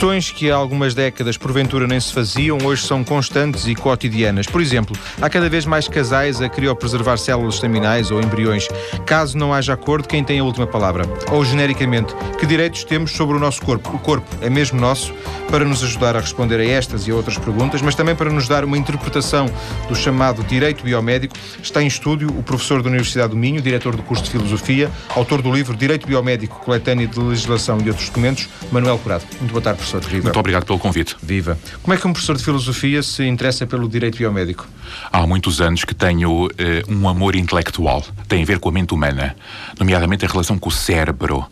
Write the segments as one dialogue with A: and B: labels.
A: Questões que há algumas décadas porventura nem se faziam, hoje são constantes e cotidianas. Por exemplo, há cada vez mais casais a criopreservar células estaminais ou embriões. Caso não haja acordo, quem tem a última palavra? Ou, genericamente, que direitos temos sobre o nosso corpo? O corpo é mesmo nosso para nos ajudar a responder a estas e a outras perguntas, mas também para nos dar uma interpretação do chamado direito biomédico. Está em estúdio o professor da Universidade do Minho, diretor do curso de Filosofia, autor do livro Direito Biomédico, Coletânea de Legislação e Outros Documentos, Manuel Curado. Muito boa tarde, professor. Viva.
B: Muito obrigado pelo convite.
A: Viva. Como é que um professor de Filosofia se interessa pelo direito biomédico?
B: Há muitos anos que tenho uh, um amor intelectual. Tem a ver com a mente humana, nomeadamente a relação com o cérebro.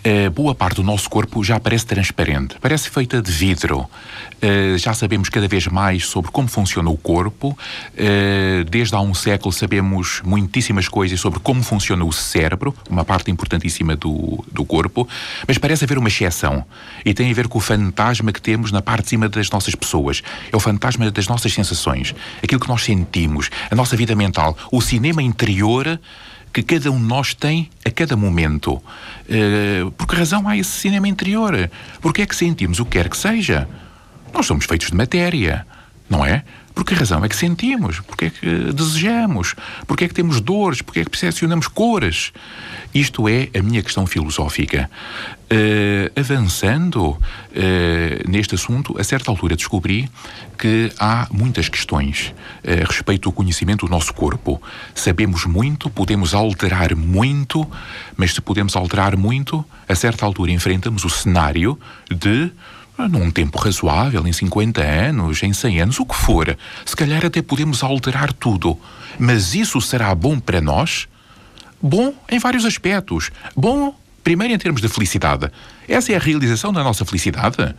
B: Uh, boa parte do nosso corpo já parece transparente, parece feita de vidro. Uh, já sabemos cada vez mais sobre como funciona o corpo. desde há um século sabemos muitíssimas coisas sobre como funciona o cérebro, uma parte importantíssima do, do corpo, mas parece haver uma exceção. E tem a ver com o fantasma que temos na parte de cima das nossas pessoas. É o fantasma das nossas sensações, aquilo que nós sentimos, a nossa vida mental, o cinema interior que cada um de nós tem a cada momento. Uh, por que razão há esse cinema interior? Porque é que sentimos o que quer que seja? Nós somos feitos de matéria, não é? Por que razão é que sentimos? Porque é que desejamos? Porque é que temos dores? Porque é que percepcionamos cores? Isto é a minha questão filosófica. Uh, avançando uh, neste assunto, a certa altura descobri que há muitas questões uh, a respeito do conhecimento do nosso corpo. Sabemos muito, podemos alterar muito, mas se podemos alterar muito, a certa altura enfrentamos o cenário de num tempo razoável, em 50 anos, em 100 anos, o que for. Se calhar até podemos alterar tudo. Mas isso será bom para nós? Bom em vários aspectos. Bom, primeiro, em termos de felicidade. Essa é a realização da nossa felicidade?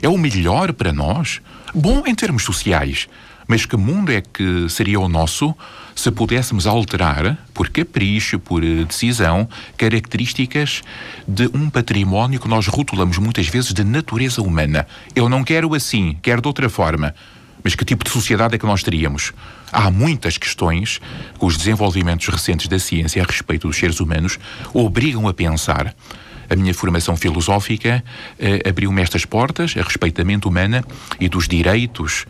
B: É o melhor para nós? Bom em termos sociais. Mas que mundo é que seria o nosso se pudéssemos alterar, por capricho, por eh, decisão, características de um património que nós rotulamos muitas vezes de natureza humana? Eu não quero assim, quero de outra forma. Mas que tipo de sociedade é que nós teríamos? Há muitas questões que os desenvolvimentos recentes da ciência a respeito dos seres humanos obrigam a pensar. A minha formação filosófica eh, abriu-me estas portas a respeito da mente humana e dos direitos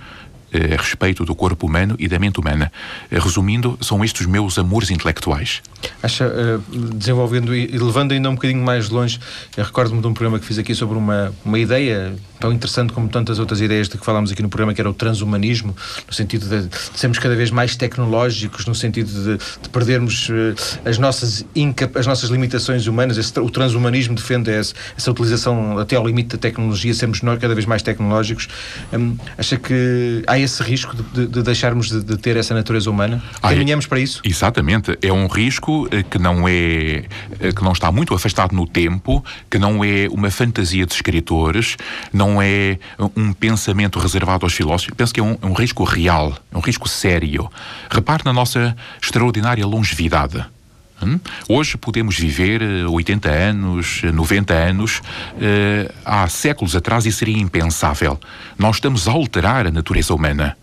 B: a respeito do corpo humano e da mente humana. Eh, resumindo, são estes meus amores intelectuais.
A: Acha, uh, desenvolvendo e levando ainda um bocadinho mais longe, recordo-me de um programa que fiz aqui sobre uma, uma ideia tão interessante como tantas outras ideias de que falámos aqui no programa, que era o transhumanismo, no sentido de, de sermos cada vez mais tecnológicos, no sentido de, de perdermos uh, as, nossas as nossas limitações humanas. Esse, o transhumanismo defende essa, essa, utilização até ao limite da tecnologia, sermos nós cada vez mais tecnológicos. Um, acha que há esse risco de, de deixarmos de, ter essa natureza humana? Ah, Caminhamos para isso?
B: Exatamente. É um risco eh, que não é eh, que não está muito afastado no tempo, que não é uma fantasia de escritores, não é um pensamento reservado aos filósofos. Penso que é um, é um risco real, é um risco sério. Repare na nossa extraordinária longevidade. Hum? Hoje podemos viver 80 eh, anos, 90 anos. Uh, há séculos atrás isso seria impensável. Nós estamos a alterar a natureza humana.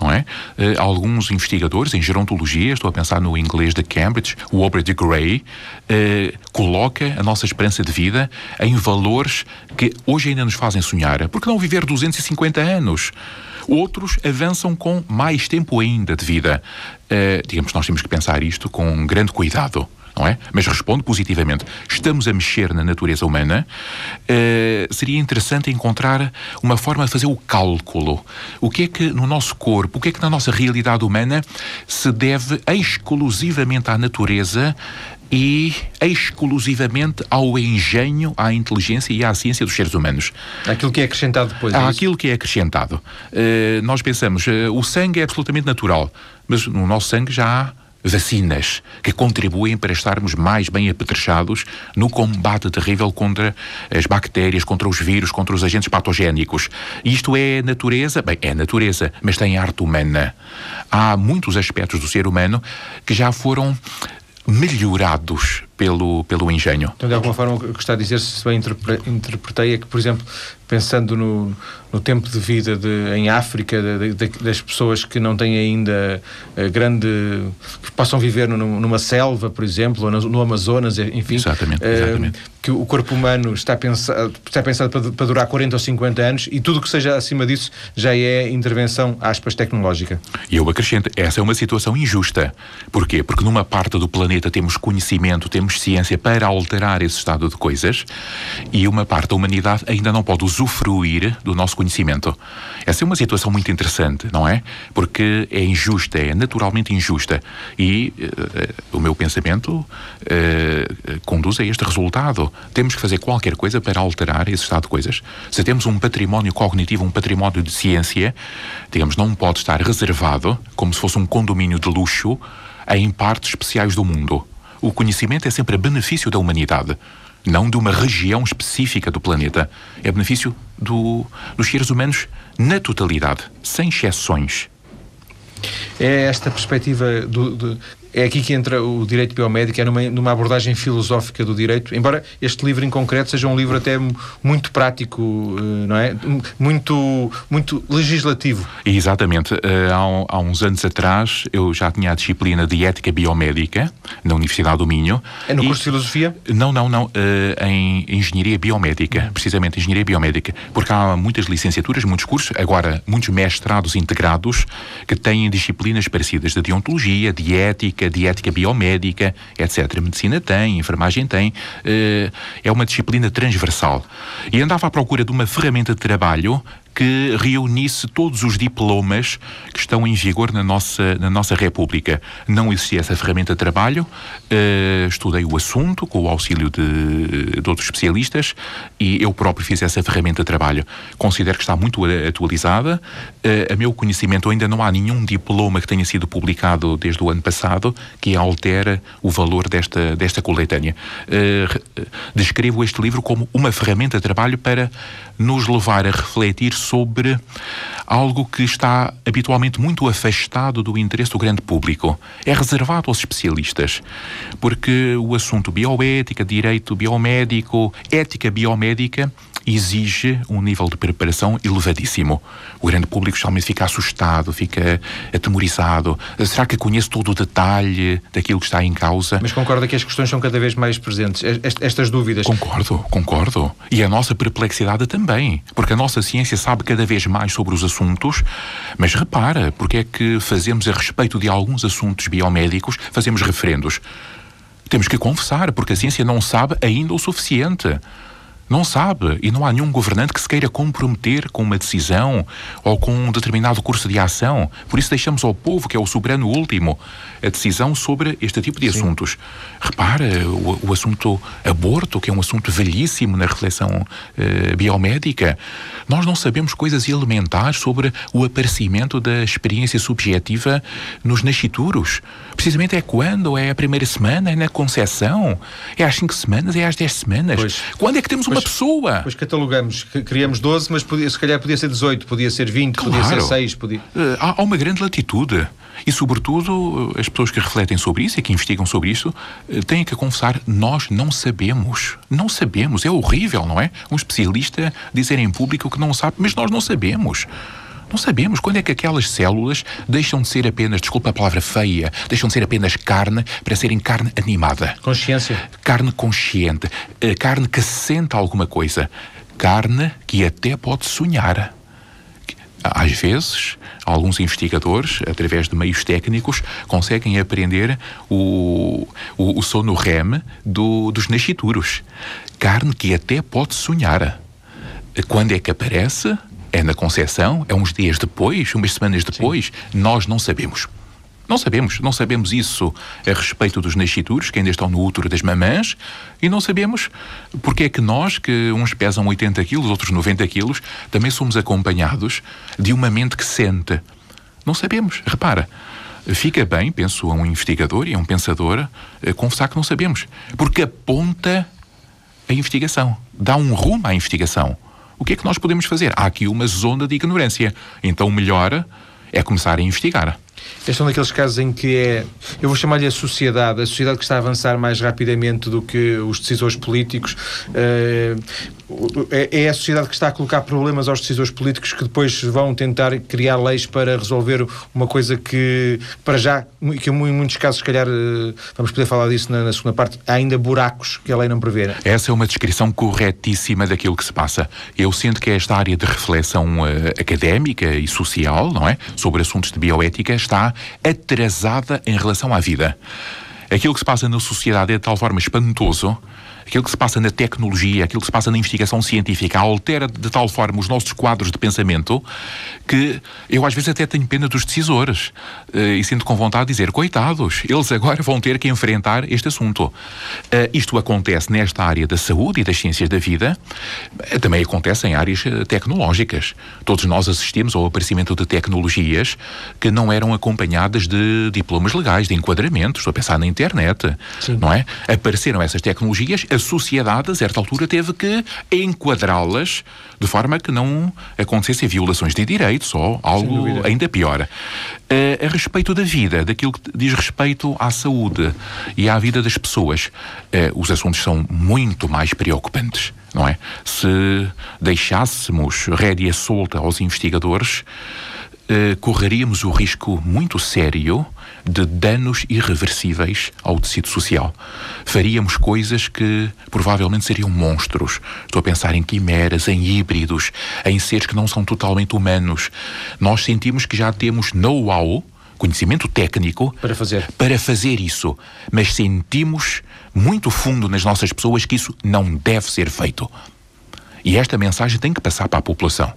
B: Não é? Uh, alguns investigadores em gerontologia, estou a pensar no inglês de Cambridge, o Aubrey de Grey, uh, coloca a nossa esperança de vida em valores que hoje ainda nos fazem sonhar. Por que não viver 250 anos? Outros avançam com mais tempo ainda de vida. Uh, digamos, nós temos que pensar isto com grande cuidado não é? Mas respondo positivamente. Estamos a mexer na natureza humana. Uh, seria interessante encontrar uma forma de fazer o cálculo. O que é que no nosso corpo, o que é que na nossa realidade humana se deve exclusivamente à natureza e exclusivamente ao engenho, à inteligência e à ciência dos seres humanos.
A: Aquilo que é acrescentado depois.
B: É aquilo que é acrescentado. Uh, nós pensamos, uh, o sangue é absolutamente natural, mas no nosso sangue já há vacinas que contribuem para estarmos mais bem apetrechados no combate terrível contra as bactérias, contra os vírus, contra os agentes patogénicos. Isto é natureza? Bem, é natureza, mas tem arte humana. Há muitos aspectos do ser humano que já foram melhorados pelo, pelo engenho.
A: Então, de alguma forma, o que está a dizer, se bem interpretei, é que, por exemplo, pensando no, no tempo de vida de, em África, de, de, das pessoas que não têm ainda uh, grande. que possam viver numa selva, por exemplo, ou no, no Amazonas, enfim.
B: Exatamente, exatamente. Uh,
A: que o corpo humano está pensado, está pensado para, para, durar 40 ou 50 anos e tudo que seja acima disso já é intervenção, aspas, tecnológica.
B: E eu acrescento, essa é uma situação injusta. Porquê? Porque numa parte do planeta temos conhecimento, temos ciência para alterar esse estado de coisas e uma parte da humanidade ainda não pode usufruir do nosso conhecimento. Essa é uma situação muito interessante, não é? Porque é injusta, é naturalmente injusta. E uh, o meu pensamento uh, conduz a este resultado. Temos que fazer qualquer coisa para alterar esse estado de coisas. Se temos um património cognitivo, um património de ciência, digamos, não pode estar reservado como se fosse um condomínio de luxo em partes especiais do mundo. O conhecimento é sempre a benefício da humanidade não de uma região específica do planeta. É benefício do, dos seres humanos na totalidade, sem exceções.
A: É esta perspectiva do, do, é aqui que entra o direito biomédico, é numa, numa abordagem filosófica do direito, embora este livro em concreto seja um livro até muito prático, eh, não é? Muito, muito legislativo.
B: Exatamente. Eh, há, há uns anos atrás eu já tinha a disciplina de ética biomédica na Universidade do Minho.
A: É no e... curso de filosofia?
B: Não, não, não. Eh, em engenharia biomédica, precisamente engenharia biomédica, porque há muitas licenciaturas, muitos cursos, agora muitos mestrados integrados que têm disciplinas parecidas de deontologia, de ética, de ética biomédica, etc. A medicina tem, a enfermagem tem. Eh, é uma disciplina transversal. E andava à procura de uma ferramenta de trabalho que reunisse todos os diplomas que estão em vigor na nossa, na nossa República. Não existia essa ferramenta de trabalho, uh, estudei o assunto com o auxílio de, de, outros especialistas e eu próprio fiz essa ferramenta de trabalho. Considero que está muito atualizada. Uh, a meu conhecimento, ainda não há nenhum diploma que tenha sido publicado desde o ano passado que altere o valor desta, desta coletânea. Uh, descrevo este livro como uma ferramenta de trabalho para nos levar a refletir algo que está habitualmente muito afastado do interesse do grande público. É reservado aos especialistas, porque o assunto bioética, direito biomédico, ética biomédica exige um nível de preparação elevadíssimo. O grande público geralmente fica assustado, fica atemorizado. Será que conhece todo o detalhe daquilo que está em causa?
A: Mas concorda que as questões são cada vez mais presentes, estas dúvidas?
B: Concordo, concordo. E a nossa perplexidade também, porque a nossa ciência sabe cada vez mais sobre os assuntos, mas repara, porque é que fazemos a respeito de alguns assuntos biomédicos, fazemos referendos. Temos que confessar, porque a ciência não sabe ainda o suficiente. Não sabe e não há nenhum governante que se queira comprometer com uma decisão ou com um determinado curso de ação. Por isso deixamos ao povo, que é o soberano último, a decisão sobre este tipo de Sim. assuntos. Repara, o, o, assunto aborto, que é um assunto velhíssimo na reflexão uh, biomédica. Nós não sabemos coisas elementares sobre o aparecimento da experiência subjetiva nos nascituros. Precisamente é quando? É a primeira semana? É na concepção? É às cinco semanas? É às dez semanas? Pois. Quando é que temos uma pessoa?
A: Pois catalogamos, criamos 12, mas podia, se calhar podia ser 18, podia ser 20, claro. podia ser 6. Podia...
B: Uh, há, há uma grande latitude. E, sobretudo, as pessoas que refletem sobre isso e que investigam sobre isso eh, têm que confessar: nós não sabemos. Não sabemos. É horrível, não é? Um especialista dizer em público que não sabe, mas nós não sabemos. Não sabemos quando é que aquelas células deixam de ser apenas, desculpa a palavra feia, deixam de ser apenas carne para serem carne animada.
A: Consciência.
B: Carne consciente. Eh, carne que sente alguma coisa. Carne que até pode sonhar. Às vezes, alguns investigadores, através de meios técnicos, conseguem aprender o, o, o sono REM do, dos nascituros. Carne que até pode sonhar. Quando é que aparece? É na concepção? É uns dias depois? Umas semanas depois? Sim. Nós não sabemos. Não sabemos, não sabemos isso a respeito dos nascituros que ainda estão no útero das mamãs e não sabemos porque é que nós, que uns pesam 80 quilos, outros 90 quilos, também somos acompanhados de uma mente que sente. Não sabemos, repara. Fica bem, penso, a um investigador e a um pensador a confessar que não sabemos, porque aponta a investigação, dá um rumo à investigação. O que é que nós podemos fazer? Há aqui uma zona de ignorância. Então, melhor é começar a investigar.
A: Este é um daqueles casos em que é, eu vou chamar-lhe a sociedade, a sociedade que está a avançar mais rapidamente do que os decisores políticos. Uh, é, é a sociedade que está a colocar problemas aos decisores políticos que depois vão tentar criar leis para resolver uma coisa que, para já, que em muitos casos, se calhar, eh, vamos poder falar disso na, na segunda parte, há ainda buracos que a lei não prevê.
B: Essa é uma descrição corretíssima daquilo que se passa. Eu sinto que esta área de reflexão uh, académica e social, não é? Sobre assuntos de bioética está atrasada em relação à vida. Aquilo que se passa na sociedade é de tal forma espantoso aquilo que se passa na tecnologia, aquilo que se passa na investigação científica, altera de tal forma os nossos quadros de pensamento que eu às vezes até tenho pena dos decisores uh, e sinto com vontade de dizer, coitados, eles agora vão ter que enfrentar este assunto. Uh, isto acontece nesta área da saúde e das ciências da vida, uh, também acontece em áreas tecnológicas. Todos nós assistimos ao aparecimento de tecnologias que não eram acompanhadas de diplomas legais, de enquadramento. Estou a pensar na internet, Sim. não é? Apareceram essas tecnologias, a sociedade, a certa altura, teve que enquadrá-las de forma que não acontecessem violações de direitos ou algo ainda pior. Uh, a respeito da vida, daquilo que diz respeito à saúde e à vida das pessoas, uh, os assuntos são muito mais preocupantes, não é? Se deixássemos rédea solta aos investigadores, uh, correríamos o risco muito sério de danos irreversíveis ao tecido social. Faríamos coisas que provavelmente seriam monstros. Estou a pensar em quimeras, em híbridos, em seres que não são totalmente humanos. Nós sentimos que já temos know-how, conhecimento técnico
A: para fazer.
B: para fazer isso, mas sentimos muito fundo nas nossas pessoas que isso não deve ser feito. E esta mensagem tem que passar para a população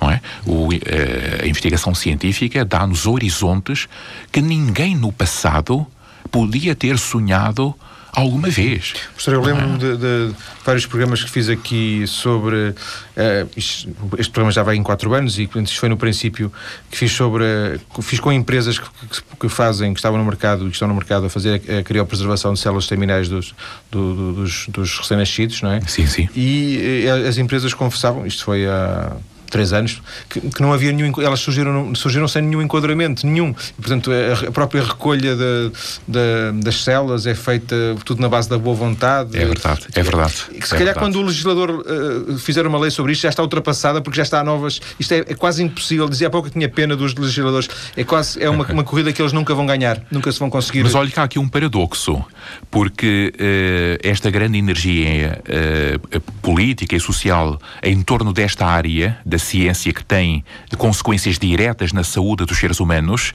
B: não é? O, eh, a investigação científica dá-nos horizontes que ninguém no passado podia ter sonhado alguma vez.
A: Professor, eu lembro-me é? de, de, vários programas que fiz aqui sobre. Uh, isto, este programa já vai em quatro anos e isto foi no princípio que fiz sobre. Uh, fiz com empresas que, que, que, fazem, que estavam no mercado e que estão no mercado a fazer a, a criopreservação de células terminais dos, do, do, dos, dos recém-nascidos, não é?
B: Sim, sim.
A: E uh, as empresas confessavam, isto foi há três anos, que, que, não havia nenhum. Elas surgiram, surgiram sem nenhum enquadramento, nenhum. E, portanto, a, a própria recolha de, de, das células é feita tudo na base da boa vontade.
B: É verdade, é verdade.
A: E que se é calhar
B: verdade.
A: quando o legislador uh, fizer uma lei sobre isto já está ultrapassada porque já está a novas. Isto é, é quase impossível. Dizia há pouco que tinha pena dos legisladores. É quase é uma, uma corrida que eles nunca vão ganhar, nunca se vão conseguir.
B: Mas olha cá aqui um paradoxo, porque uh, esta grande energia uh, política e social em torno desta área da ciência que tem consequências diretas na saúde dos seres humanos,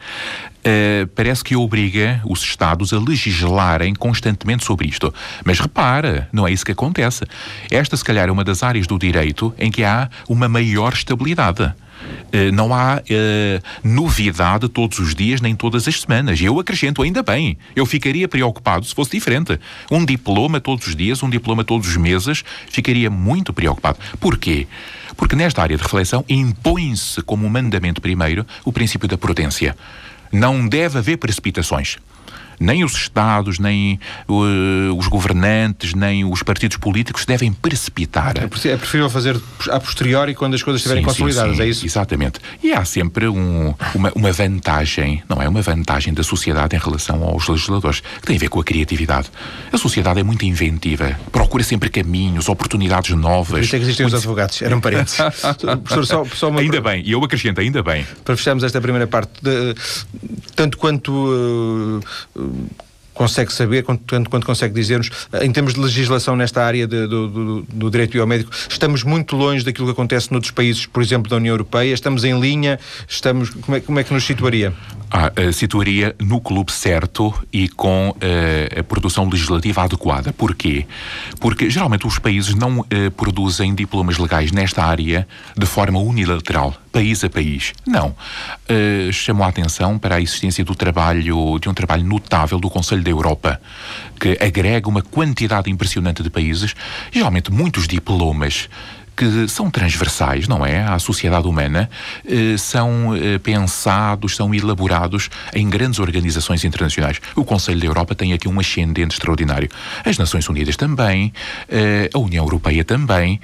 B: uh, parece que obriga os Estados a legislarem constantemente sobre isto. Mas repara, não é isso que acontece. Esta, se calhar, é uma das áreas do direito em que há uma maior estabilidade. Uh, não há uh, novidade todos os dias nem todas as semanas. Eu acrescento, ainda bem. Eu ficaria preocupado se fosse diferente. Um diploma todos os dias, um diploma todos os meses, ficaria muito preocupado. Porquê? Porque nesta área de reflexão impõe-se como mandamento primeiro o princípio da prudência. Não deve haver precipitações nem os Estados, nem uh, os governantes, nem os partidos políticos devem precipitar. É,
A: é preferível fazer a posteriori quando as coisas estiverem sim, consolidadas, sim, sim,
B: é
A: isso?
B: Exatamente. E há sempre um, uma, uma, vantagem, não é? Uma vantagem da sociedade em relação aos legisladores, que tem a ver com a criatividade. A sociedade é muito inventiva, procura sempre caminhos, oportunidades novas. Por
A: isso é que existem muito... os advogados, eram parentes.
B: Professor, só, só uma... Ainda bem, e eu acrescento, ainda bem.
A: Para fecharmos esta primeira parte, de, tanto quanto uh, consegue saber, tanto quanto consegue dizer-nos, em termos de legislação nesta área de, do, do, do, direito biomédico, estamos muito longe daquilo que acontece noutros países, por exemplo, da União Europeia, estamos em linha, estamos, como é, como é que nos situaria?
B: Ah, uh, situaria no clube certo e com uh, a produção legislativa adequada. Porquê? Porque geralmente os países não uh, produzem diplomas legais nesta área de forma unilateral, país a país. Não. Uh, chamo a atenção para a existência do trabalho, de um trabalho notável do Conselho da Europa, que agrega uma quantidade impressionante de países, geralmente muitos diplomas que são transversais, não é? À sociedade humana, eh, são eh, pensados, são elaborados em grandes organizações internacionais. O Conselho da Europa tem aqui um ascendente extraordinário. As Nações Unidas também, eh, a União Europeia também.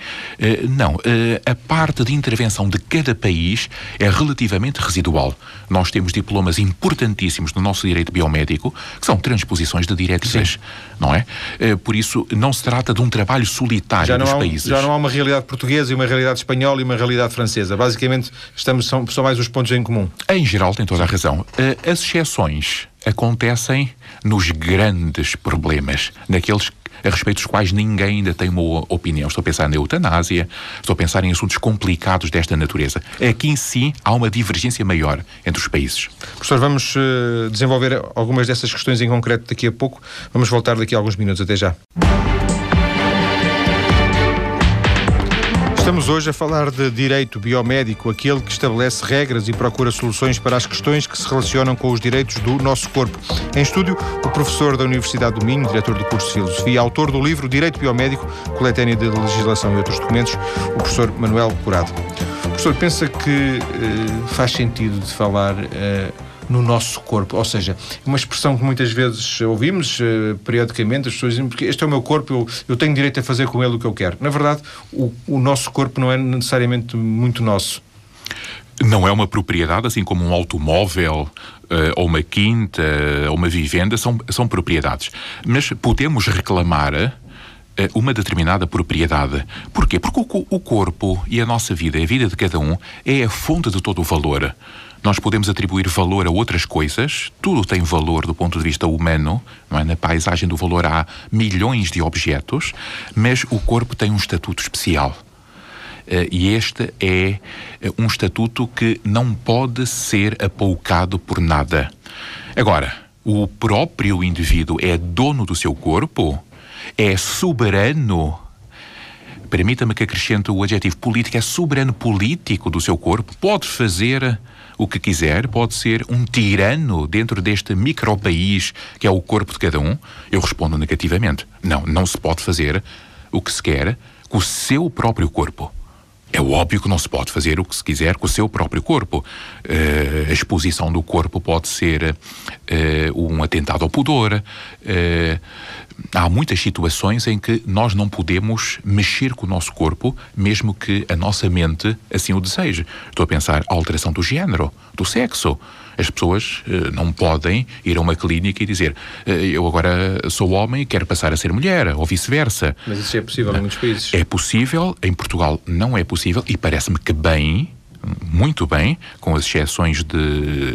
B: Não, a parte de intervenção de cada país é relativamente residual. Nós temos diplomas importantíssimos no nosso direito biomédico, que são transposições de diretivas, não é? Por isso, não se trata de um trabalho solitário dos países.
A: Já não há uma realidade portuguesa e uma realidade espanhola e uma realidade francesa. Basicamente, estamos, são, são mais os pontos em comum.
B: Em geral, tem toda a razão. Eh, as exceções acontecem nos grandes problemas, naqueles a respeito dos quais ninguém ainda tem uma opinião. Estou a pensar na eutanásia, estou a pensar em assuntos complicados desta natureza. Aqui em si há uma divergência maior entre os países.
A: Professor, vamos uh, desenvolver algumas dessas questões em concreto daqui a pouco. Vamos voltar daqui a alguns minutos. Até já. Estamos hoje a falar de direito biomédico, aquele que estabelece regras e procura soluções para as questões que se relacionam com os direitos do nosso corpo. Em estúdio, o professor da Universidade do Minho, diretor do curso de Filosofia, autor do livro Direito Biomédico, coletânea de legislação e outros documentos, o professor Manuel Curado. Professor, pensa que uh, faz sentido de falar. Uh, no nosso corpo. Ou seja, uma expressão que muitas vezes ouvimos uh, periodicamente, as pessoas dizem, porque este é o meu corpo, eu, eu tenho direito a fazer com ele o que eu quero. Na verdade, o, o nosso corpo não é necessariamente muito nosso.
B: Não é uma propriedade, assim como um automóvel, uh, ou uma quinta, ou uma vivenda, são, são propriedades. Mas podemos reclamar uma determinada propriedade. Porquê? Porque o, o corpo e a nossa vida, a vida de cada um, é a fonte de todo o valor. Nós podemos atribuir valor a outras coisas, tudo tem valor do ponto de vista humano, é? na paisagem do valor há milhões de objetos, mas o corpo tem um estatuto especial. Uh, e este é eh, um estatuto que não pode ser apoucado por nada. Agora, o próprio indivíduo é dono do seu corpo? É soberano? Permita-me que acrescente o adjetivo político, é soberano político do seu corpo? Pode fazer o que quiser, pode ser um tirano dentro deste micropaís que é o corpo de cada um? Eu respondo negativamente. Não, não se pode fazer o que se quer com o seu próprio corpo. É óbvio que não se pode fazer o que se quiser com o seu próprio corpo. Uh, a exposição do corpo pode ser uh, um atentado ao pudor. Uh, há muitas situações em que nós não podemos mexer com o nosso corpo, mesmo que a nossa mente assim o deseje. Estou a pensar a alteração do género, do sexo. As pessoas uh, não podem ir a uma clínica e dizer uh, eu agora sou homem e quero passar a ser mulher, ou vice-versa.
A: Mas isso é possível em muitos países.
B: É possível, em Portugal não é possível e parece-me que bem, muito bem, com as exceções de,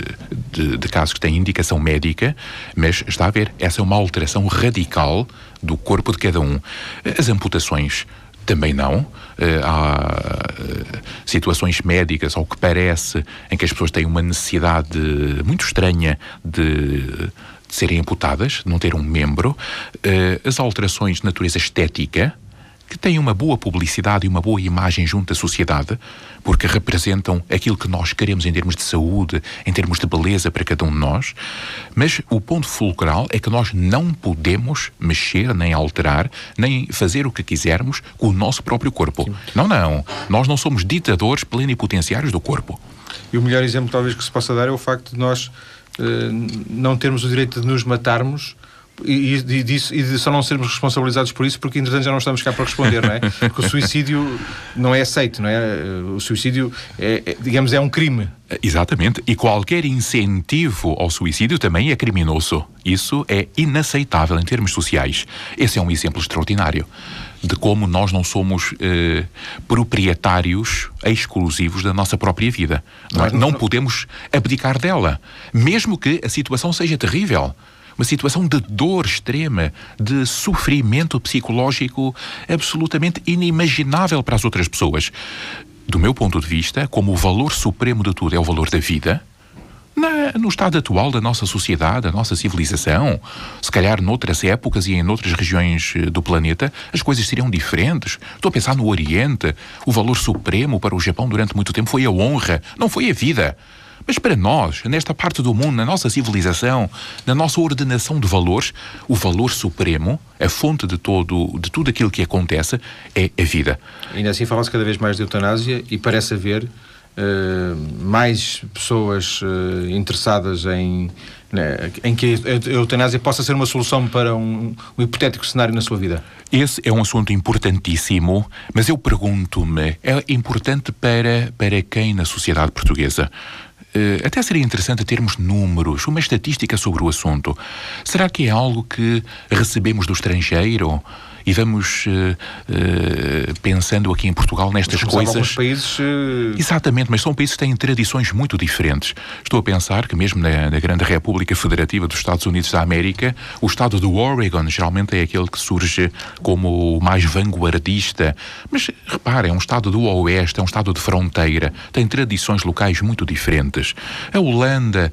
B: de, de, casos que têm indicação médica, mas está a ver, essa é uma alteração radical do corpo de cada um. As amputações também não. Eh, há eh, situações médicas, ao que parece, em que as pessoas têm uma necessidade muito estranha de, de serem amputadas, de não ter um membro. Eh, as alterações de natureza estética, que têm uma boa publicidade e uma boa imagem junto da sociedade, porque representam aquilo que nós queremos em termos de saúde, em termos de beleza para cada um de nós. Mas o ponto fulcral é que nós não podemos mexer, nem alterar, nem fazer o que quisermos com o nosso próprio corpo. Sim. Não, não. Nós não somos ditadores plenipotenciários do corpo.
A: E o melhor exemplo, talvez, que se possa dar é o facto de nós uh, não termos o direito de nos matarmos e, e, disso, e de só não sermos responsabilizados por isso, porque entretanto já não estamos cá para responder, não é? Porque o suicídio não é aceito, não é? O suicídio, é, é, digamos, é um crime.
B: Exatamente. E qualquer incentivo ao suicídio também é criminoso. Isso é inaceitável em termos sociais. Esse é um exemplo extraordinário de como nós não somos eh, proprietários exclusivos da nossa própria vida. Não, é? não podemos abdicar dela, mesmo que a situação seja terrível uma situação de dor extrema, de sofrimento psicológico absolutamente inimaginável para as outras pessoas. Do meu ponto de vista, como o valor supremo de tudo é o valor da vida, na, no estado atual da nossa sociedade, da nossa civilização, se calhar noutras épocas e em outras regiões eh, do planeta, as coisas seriam diferentes. Estou a pensar no Oriente. O valor supremo para o Japão durante muito tempo foi a honra, não foi a vida. Mas para nós, nesta parte do mundo, na nossa civilização, na nossa ordenação de valores, o valor supremo, a fonte de, todo, de tudo aquilo que acontece, é a vida.
A: Ainda assim fala-se cada vez mais de eutanásia e parece haver uh, mais pessoas uh, interessadas em, né, em que a eutanásia possa ser uma solução para um, um hipotético cenário na sua vida.
B: Esse é um assunto importantíssimo, mas eu pergunto-me, é importante para, para quem na sociedade portuguesa? Uh, até seria interessante termos números, uma estatística sobre o assunto. Será que é algo que recebemos do estrangeiro? E vamos uh, uh, pensando aqui em Portugal nestas mas coisas.
A: países. Uh...
B: Exatamente, mas são países que têm tradições muito diferentes. Estou a pensar que, mesmo na, na, Grande República Federativa dos Estados Unidos da América, o estado do Oregon geralmente é aquele que surge como o mais vanguardista. Mas reparem, é um estado do Oeste, é um estado de fronteira, tem tradições locais muito diferentes. A Holanda,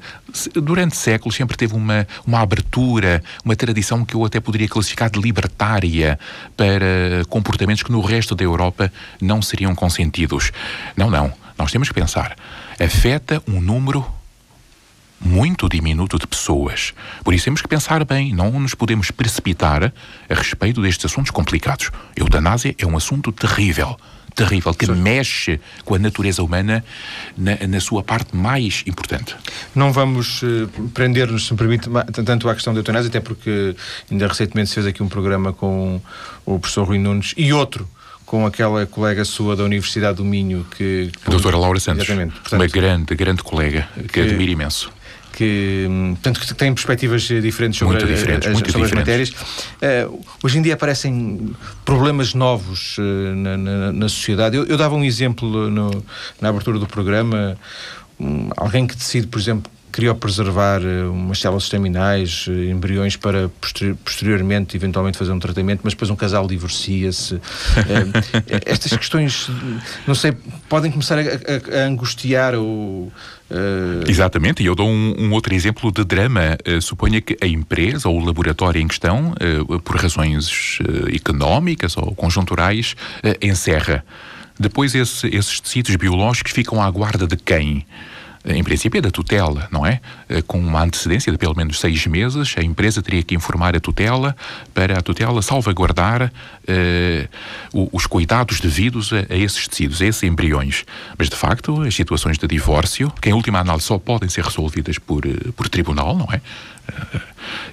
B: durante séculos, sempre teve uma, uma abertura, uma tradição que eu até poderia classificar de libertária para comportamentos que no resto da Europa não seriam consentidos. Não, não. Nós temos que pensar. Afeta um número muito diminuto de pessoas. Por isso temos que pensar bem, não nos podemos precipitar a respeito destes assuntos complicados. Eutanásia é um assunto terrível terrível, que Sim. mexe com a natureza humana na, na, sua parte mais importante.
A: Não vamos uh, prender-nos, se me permite, tanto à questão da eutanásia, até porque ainda recentemente se fez aqui um programa com o professor Rui Nunes e outro com aquela colega sua da Universidade do Minho que...
B: A doutora Laura Santos, Portanto, uma grande, grande colega que, que admiro imenso
A: que, tanto que têm perspectivas diferentes sobre,
B: muito diferentes, as,
A: muito
B: sobre
A: diferentes. as matérias. Uh, hoje em dia aparecem problemas novos uh, na, na, na, sociedade. Eu, eu, dava um exemplo no, na abertura do programa. Um, alguém que decide, por exemplo, preservar uh, umas células estaminais, uh, embriões para posterior, posteriormente, eventualmente, fazer um tratamento, mas depois um casal divorcia-se. Uh, estas questões, não sei, podem começar a, a, a angustiar o.
B: Exatamente, e eu dou um, um, outro exemplo de drama. suponha que a empresa ou o laboratório em questão, por razões económicas ou conjunturais, encerra. Depois esse, esses tecidos biológicos ficam à guarda de quem? Em princípio, é da tutela, não é? Eh, com uma antecedência de pelo menos seis meses, a empresa teria que informar a tutela para a tutela salvaguardar uh, os cuidados devidos a, a, esses tecidos, a esses embriões. Mas, de facto, as situações de divórcio, que em última análise só podem ser resolvidas por, eh, por tribunal, não é?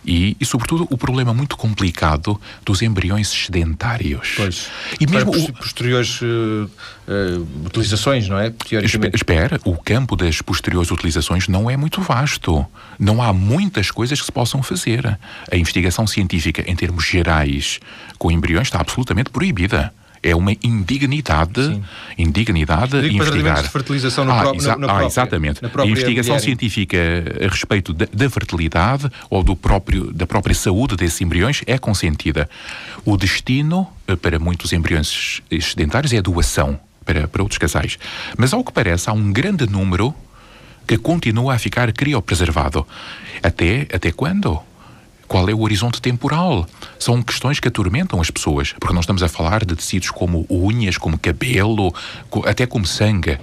B: E, e, sobretudo, o problema muito complicado dos embriões sedentários.
A: Pois. E mesmo Para posteriores uh, uh, utilizações, não é?
B: Espera, o campo das posteriores utilizações não é muito vasto. Não há muitas coisas que se possam fazer. A investigação científica, em termos gerais, com embriões está absolutamente proibida é uma indignidade, Sim. indignidade investigar.
A: de fertilização no ah, pró exa
B: no, ah, exatamente. a investigação científica a respeito da, da, fertilidade ou do próprio, da própria saúde desses embriões é consentida. O destino eh, para muitos embriões sedentários é a doação para, para outros casais. Mas ao que parece há um grande número que continua a ficar criopreservado. Até, até quando? Qual é o horizonte temporal? São questões que atormentam as pessoas, porque nós estamos a falar de tecidos como unhas, como cabelo, até como sangue.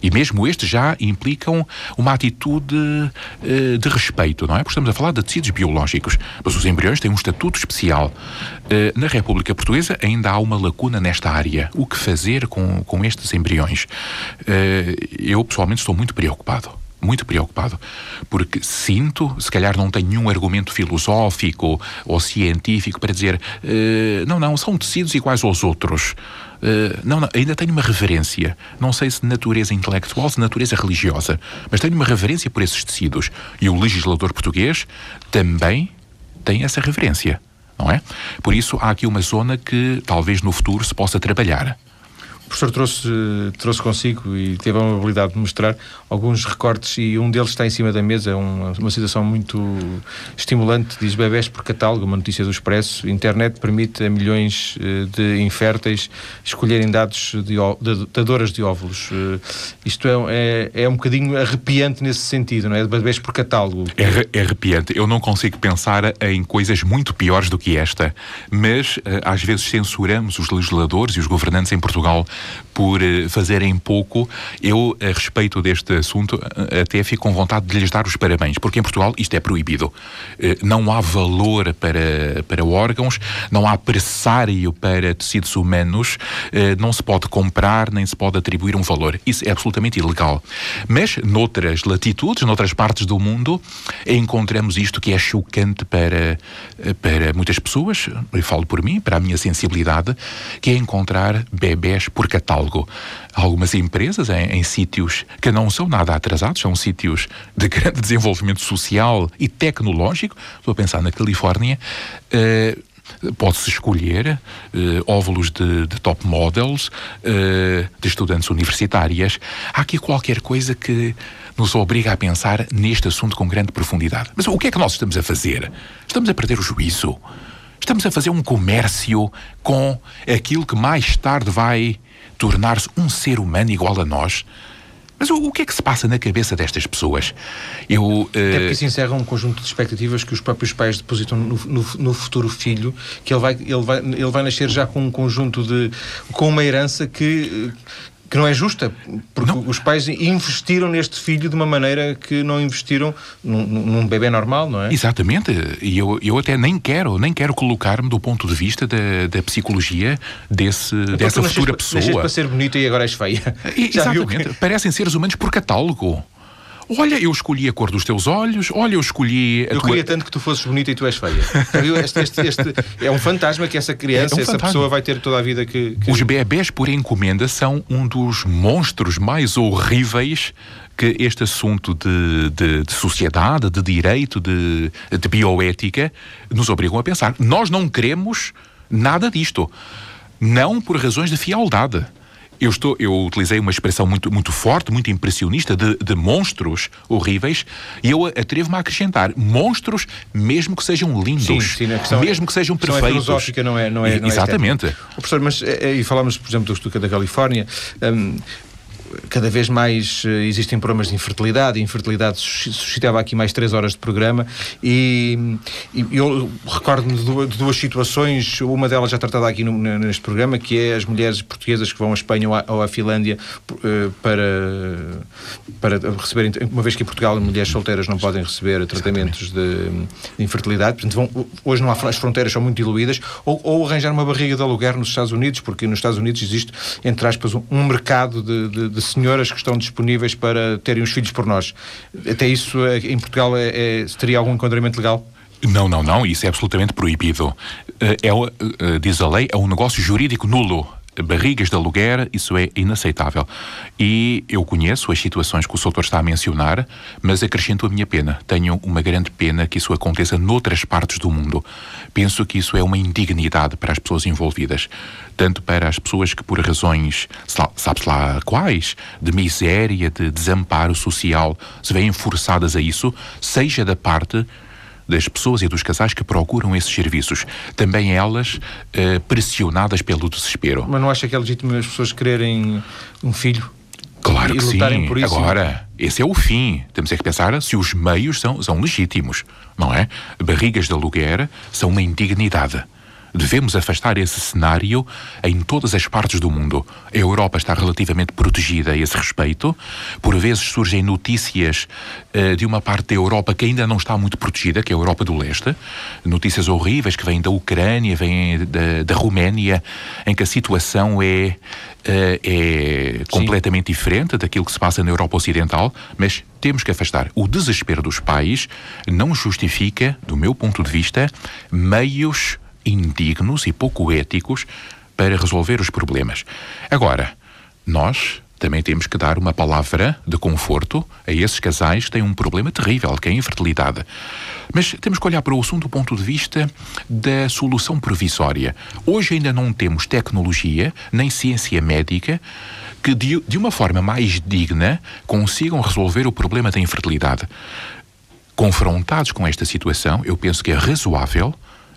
B: E mesmo estes já implicam uma atitude uh, de respeito, não é? Porque estamos a falar de tecidos biológicos. Mas os embriões têm um estatuto especial. Uh, na República Portuguesa ainda há uma lacuna nesta área. O que fazer com, com estes embriões? Uh, eu, pessoalmente, estou muito preocupado muito preocupado, porque sinto, se calhar não tenho nenhum argumento filosófico ou científico para dizer uh, não, não, são tecidos iguais aos outros. Uh, não, não, ainda tenho uma reverência. Não sei se de natureza intelectual, se de natureza religiosa, mas tenho uma reverência por esses tecidos. E o legislador português também tem essa reverência, não é? Por isso há aqui uma zona que talvez no futuro se possa trabalhar
A: professor trouxe, trouxe consigo e teve a amabilidade de mostrar alguns recortes e um deles está em cima da mesa, é uma, uma situação muito estimulante, diz bebés por catálogo, uma notícia do Expresso. Internet permite a milhões eh, de inférteis escolherem dados de, de, dadoras de óvulos. Eh, isto é, é, é, um bocadinho arrepiante nesse sentido, não é? Bebés por catálogo.
B: É, é arrepiante. Eu não consigo pensar em coisas muito piores do que esta, mas eh, às vezes censuramos os legisladores e os governantes em Portugal por uh, fazerem pouco. Eu, a respeito deste assunto, até fico com vontade de lhes dar os parabéns, porque em Portugal isto é proibido. não há valor para, para órgãos, não há pressário para tecidos humanos, não se pode comprar, nem se pode atribuir um valor. Isso é absolutamente ilegal. Mas, noutras latitudes, noutras partes do mundo, encontramos isto que é chocante para, para muitas pessoas, eu falo por mim, para a minha sensibilidade, que é encontrar bebés por catálogo. Algumas empresas em, em sítios que não são nada atrasados, são sítios de grande desenvolvimento social e tecnológico, estou a pensar na Califórnia, uh, Pode-se escolher uh, óvulos de, de, top models, uh, de estudantes universitárias. Há aqui qualquer coisa que nos obriga a pensar neste assunto com grande profundidade. Mas o que é que nós estamos a fazer? Estamos a perder o juízo. Estamos a fazer um comércio com aquilo que mais tarde vai tornar-se um ser humano igual a nós. Mas o, o, que é que se passa na cabeça destas pessoas?
A: Eu, uh... Até porque isso encerra um conjunto de expectativas que os próprios pais depositam no, no, no, futuro filho, que ele vai, ele, vai, ele vai nascer já com um conjunto de. com uma herança que, que não é justa, porque não. os pais investiram neste filho de uma maneira que não investiram num, num bebê normal, não é?
B: Exatamente, e eu, eu até nem quero, nem quero colocar-me do ponto de vista da, da psicologia desse, então, dessa futura pessoa. Nasceste
A: para ser bonita e agora és feia.
B: exatamente, que... parecem seres humanos por catálogo. Olha, eu escolhi a cor dos teus olhos, olha, eu escolhi.
A: eu tua... queria tanto que tu fosses bonita e tu és feia. Este, este, este, é um fantasma que essa criança, é um essa fantasma. pessoa vai ter toda a vida que, que.
B: Os bebés por encomenda são um dos monstros mais horríveis que este assunto de, de, de, sociedade, de direito, de, de bioética, nos obrigam a pensar. Nós não queremos nada disto. Não por razões de fialdade. Eu, estou, eu utilizei uma expressão muito, muito forte, muito impressionista, de, de monstros horríveis, e eu atrevo-me a acrescentar monstros, mesmo que sejam lindos, sim, sim, mesmo é, que sejam perfeitos. É
A: filosófica, não é, não é, não
B: é Exatamente.
A: Oh, professor, mas, eh, e falámos, por exemplo, do Estuca da Califórnia. Um, cada vez mais eh, existem problemas de infertilidade. A infertilidade suscitava aqui mais três horas de programa e, e eu recordo-me de, duas, situações, uma delas já tratada aqui no, neste programa, que é as mulheres portuguesas que vão à Espanha ou à, ou à Finlândia uh, para, para receberem, uma vez que em Portugal mulheres solteiras não podem receber tratamentos de, de infertilidade, portanto vão, hoje não há, as fronteiras são muito diluídas, ou, ou, arranjar uma barriga de aluguer nos Estados Unidos, porque nos Estados Unidos existe, entre aspas, um, um mercado de, de, de senhoras que estão disponíveis para terem os filhos por nós. Até isso é, em Portugal é, é, teria algum enquadramento legal?
B: Não, não, não, isso é absolutamente proibido. É, é, diz a lei, é um negócio jurídico nulo barrigas de aluguer, isso é inaceitável. E eu conheço as situações que o Soutor está a mencionar, mas acrescento a minha pena. Tenho uma grande pena que isso aconteça noutras partes do mundo. Penso que isso é uma indignidade para as pessoas envolvidas. Tanto para as pessoas que, por razões, sabe-se lá quais, de miséria, de desamparo social, se veem forçadas a isso, seja da parte das pessoas e dos casais que procuram esses serviços, também elas uh, pressionadas pelo desespero.
A: Mas não acha que é legítimo as pessoas quererem um filho?
B: Claro que sim. Agora, esse é o fim. Temos é que pensar se os meios são, são legítimos, não é? Barrigas de aluguer são uma indignidade. Devemos afastar esse cenário em todas as partes do mundo. A Europa está relativamente protegida a esse respeito. Por vezes surgem notícias uh, de uma parte da Europa que ainda não está muito protegida, que é a Europa do Leste. Notícias horríveis que vêm da Ucrânia, vêm da, da Roménia, em que a situação é, uh, é completamente diferente daquilo que se passa na Europa Ocidental, mas temos que afastar. O desespero dos pais não justifica, do meu ponto de vista, meios indignos e pouco éticos para resolver os problemas. Agora, nós também temos que dar uma palavra de conforto a esses casais que têm um problema terrível, que é a infertilidade. Mas temos que olhar para o assunto do ponto de vista da solução provisória. Hoje ainda não temos tecnologia nem ciência médica que, de, de uma forma mais digna, consigam resolver o problema da infertilidade. Confrontados com esta situação, eu penso que é razoável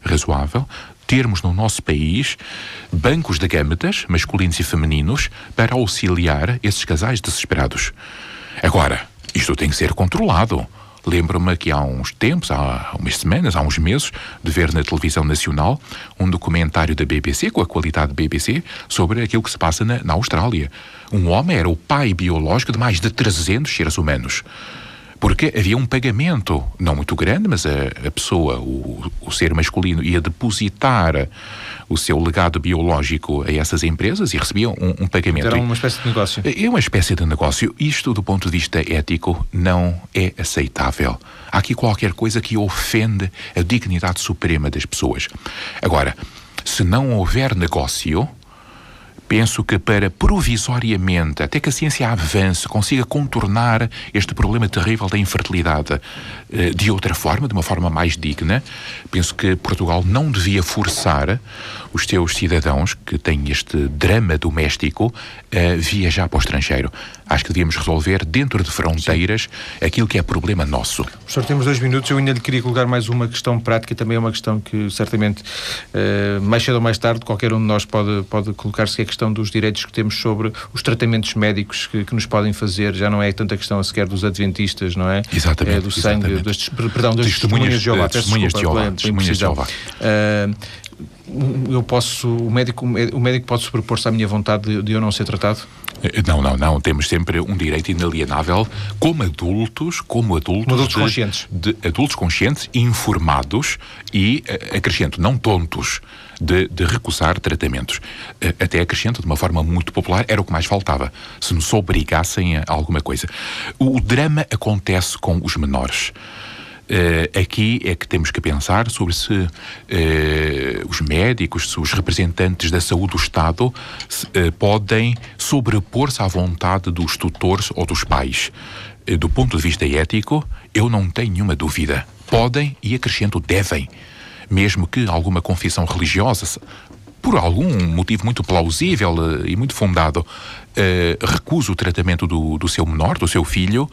B: razoável termos no nosso país bancos de gametas, masculinos e femininos, para auxiliar esses casais desesperados. Agora, isto tem que ser controlado. Lembro-me que há uns tempos, há umas semanas, há uns meses, de ver na televisão nacional um documentário da BBC, com a qualidade da BBC, sobre aquilo que se passa na, na Austrália. Um homem era o pai biológico de mais de 300 seres humanos porque havia um pagamento, não muito grande, mas a, a pessoa, o, o, ser masculino, ia depositar o seu legado biológico a essas empresas e recebia um, um pagamento.
A: Era uma espécie de negócio.
B: É uma espécie de negócio. Isto, do ponto de vista ético, não é aceitável. Há aqui qualquer coisa que ofende a dignidade suprema das pessoas. Agora, se não houver negócio, penso que para provisoriamente, até que a ciência avance, consiga contornar este problema terrível da infertilidade eh, de outra forma, de uma forma mais digna, penso que Portugal não devia forçar os seus cidadãos que têm este drama doméstico a viajar para o estrangeiro. Acho que devíamos resolver dentro de fronteiras Sim. aquilo que é problema nosso.
A: Professor, temos dois minutos. Eu ainda lhe queria colocar mais uma questão prática, também é uma questão que certamente uh, mais cedo ou mais tarde qualquer um de nós pode, pode colocar-se, que é a questão dos direitos que temos sobre os tratamentos médicos que, que nos podem fazer. Já não é tanta questão sequer dos adventistas, não é?
B: Exatamente.
A: É do sangue,
B: exatamente.
A: Das, perdão, das testemunhas de Jeová.
B: Testemunhas de Jeová. Testemunhas de Jeová.
A: Eu posso, o médico, o médico pode sobrepor-se à minha vontade de, de eu não ser tratado?
B: Eh, não, não, não. Temos sempre um direito inalienável como adultos, como adultos,
A: como adultos de, conscientes,
B: de adultos conscientes, informados e eh, acrescento não tontos de, de, recusar tratamentos. Eh, até acrescento de uma forma muito popular era o que mais faltava. Se nos obrigassem a alguma coisa. O drama acontece com os menores. Uh, aqui é que temos que pensar sobre se uh, os médicos, se os representantes da saúde do Estado se, uh, podem sobrepor-se à vontade dos tutores ou dos pais. do ponto de vista ético, eu não tenho nenhuma dúvida. Podem e acrescento devem. Mesmo que alguma confissão religiosa por algum motivo muito plausível e muito fundado, uh, recusa o tratamento do, do seu menor, do seu filho,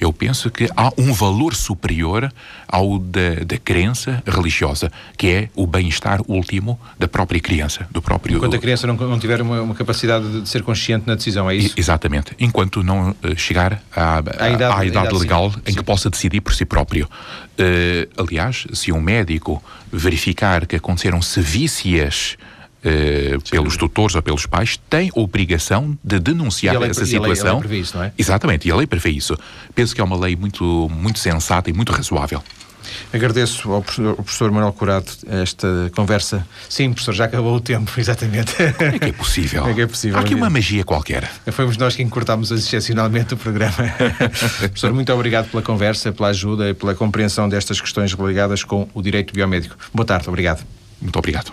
B: eu penso que há um valor superior ao da, da crença religiosa, que é o bem-estar último da própria criança, do próprio...
A: Enquanto a criança não, não tiver uma, uma, capacidade de ser consciente na decisão, é isso?
B: exatamente. Enquanto não uh, chegar à, à, idade, à idade, legal sim. em sim. que possa decidir por si próprio. Uh, aliás, se um médico verificar que aconteceram sevícias Uh, pelos tutores ou pelos pais, tem obrigação de denunciar lei, essa situação. E a lei,
A: prevê isso, não é?
B: Exatamente, e a lei prevê isso. Penso que é uma lei muito, muito sensata e muito razoável.
A: Agradeço ao professor, ao professor Manuel Curado esta conversa. Sim, professor, já acabou o tempo, exatamente.
B: Como é que é possível?
A: Como é que é possível?
B: Há aqui uma magia qualquer.
A: Fomos nós que encurtámos excepcionalmente o programa. professor, muito obrigado pela conversa, pela ajuda e pela compreensão destas questões ligadas com o direito biomédico. Boa tarde, obrigado.
B: Muito obrigado.